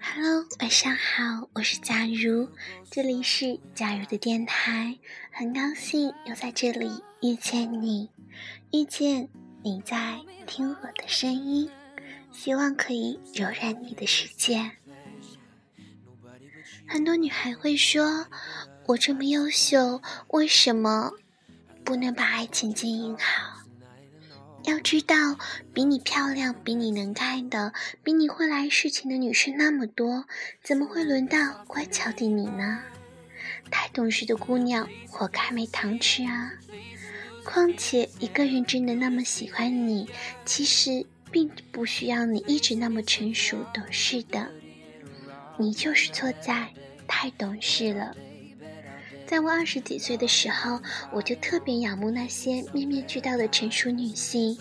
Hello，晚上好，我是假如，这里是假如的电台，很高兴又在这里遇见你，遇见你在听我的声音，希望可以柔软你的世界。很多女孩会说，我这么优秀，为什么不能把爱情经营好？要知道，比你漂亮、比你能干的、比你会来事情的女生那么多，怎么会轮到乖巧的你呢？太懂事的姑娘活该没糖吃啊！况且，一个人真的那么喜欢你，其实并不需要你一直那么成熟懂事的，你就是错在太懂事了。在我二十几岁的时候，我就特别仰慕那些面面俱到的成熟女性。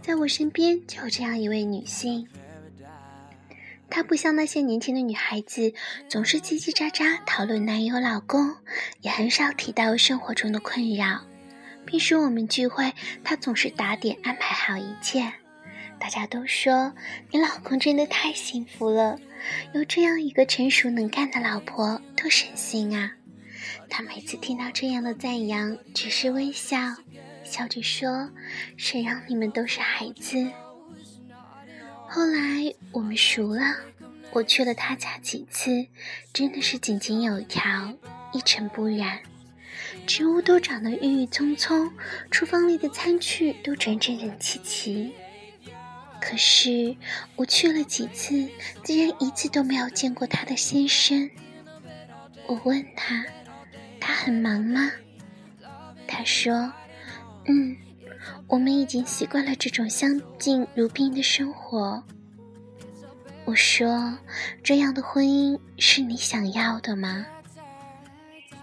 在我身边就有这样一位女性，她不像那些年轻的女孩子，总是叽叽喳喳讨论男友老公，也很少提到生活中的困扰。平时我们聚会，她总是打点安排好一切。大家都说你老公真的太幸福了，有这样一个成熟能干的老婆，多省心啊！他每次听到这样的赞扬，只是微笑，笑着说：“谁让你们都是孩子？”后来我们熟了，我去了他家几次，真的是井井有条，一尘不染，植物都长得郁郁葱葱，厨房里的餐具都整整齐齐。可是我去了几次，竟然一次都没有见过他的先生。我问他。他很忙吗？他说：“嗯，我们已经习惯了这种相敬如宾的生活。”我说：“这样的婚姻是你想要的吗？”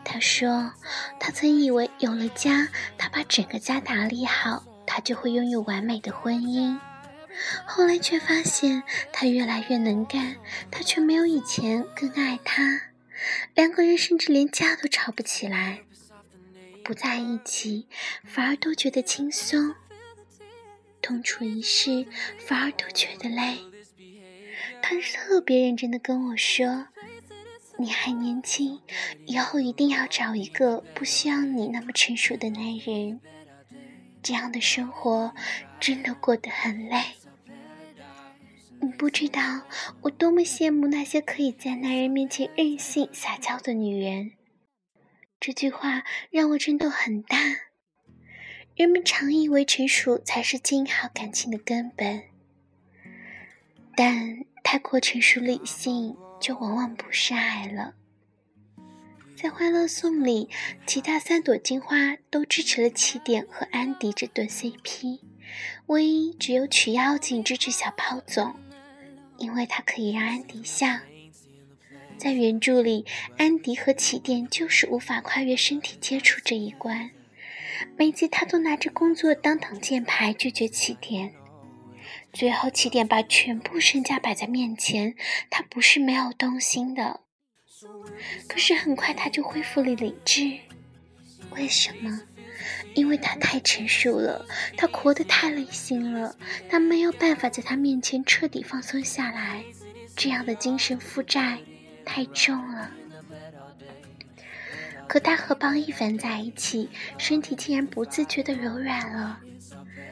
他说：“他曾以为有了家，他把整个家打理好，他就会拥有完美的婚姻。后来却发现他越来越能干，他却没有以前更爱他。”两个人甚至连家都吵不起来，不在一起反而都觉得轻松，同处一室反而都觉得累。他特别认真的跟我说：“你还年轻，以后一定要找一个不需要你那么成熟的男人，这样的生活真的过得很累。”你不知道我多么羡慕那些可以在男人面前任性撒娇的女人。这句话让我震动很大。人们常以为成熟才是经营好感情的根本，但太过成熟理性，就往往不是爱了。在《欢乐颂》里，其他三朵金花都支持了起点和安迪这对 CP，唯一只有曲妖精支持小泡总。因为他可以让安迪笑。在原著里，安迪和起点就是无法跨越身体接触这一关。每集他都拿着工作当挡箭牌拒绝起点，最后起点把全部身家摆在面前，他不是没有动心的。可是很快他就恢复了理智。为什么？因为他太成熟了，他活得太累心了，他没有办法在他面前彻底放松下来，这样的精神负债太重了。可他和包一凡在一起，身体竟然不自觉的柔软了。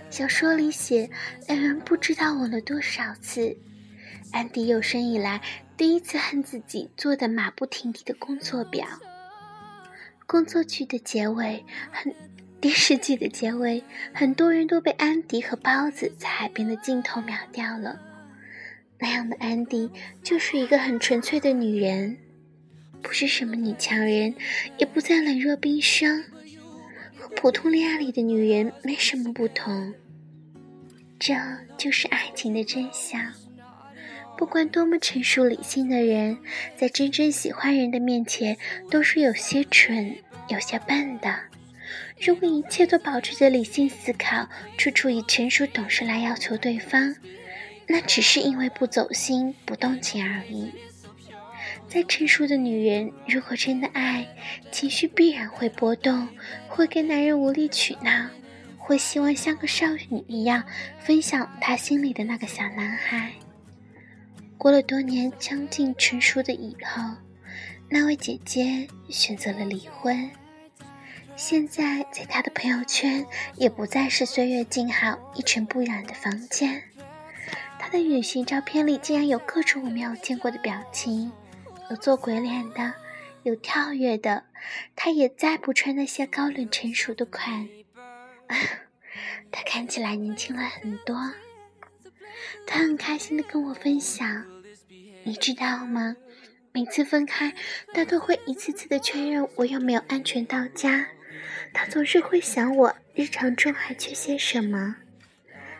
小说里写，两人不知道吻了多少次。安迪有生以来第一次恨自己做的马不停蹄的工作表。工作剧的结尾很。电视剧的结尾，很多人都被安迪和包子在海边的镜头秒掉了。那样的安迪就是一个很纯粹的女人，不是什么女强人，也不再冷若冰霜，和普通恋爱里的女人没什么不同。这就是爱情的真相。不管多么成熟理性的人，在真正喜欢人的面前，都是有些蠢、有些笨的。如果一切都保持着理性思考，处处以成熟懂事来要求对方，那只是因为不走心、不动情而已。再成熟的女人，如果真的爱，情绪必然会波动，会跟男人无理取闹，会希望像个少女一样分享他心里的那个小男孩。过了多年将近成熟的以后，那位姐姐选择了离婚。现在在他的朋友圈，也不再是岁月静好、一尘不染的房间。他的旅行照片里，竟然有各种我没有见过的表情，有做鬼脸的，有跳跃的。他也再不穿那些高冷成熟的款。他看起来年轻了很多，他很开心的跟我分享，你知道吗？每次分开，他都会一次次的确认我有没有安全到家。他总是会想我日常中还缺些什么，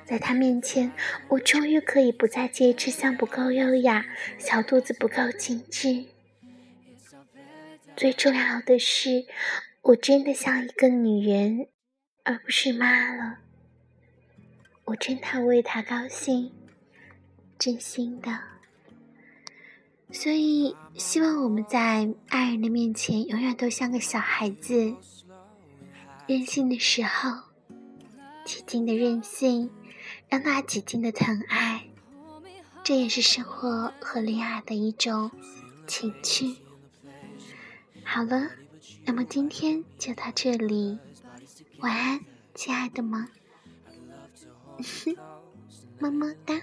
在他面前，我终于可以不再介意吃相不够优雅，小肚子不够精致。最重要的是，我真的像一个女人。而不是妈了，我真的为他高兴，真心的。所以，希望我们在爱人的面前，永远都像个小孩子，任性的时候，几近的任性，让他几近的疼爱，这也是生活和恋爱的一种情趣。好了，那么今天就到这里。晚安，亲爱的们，么么哒。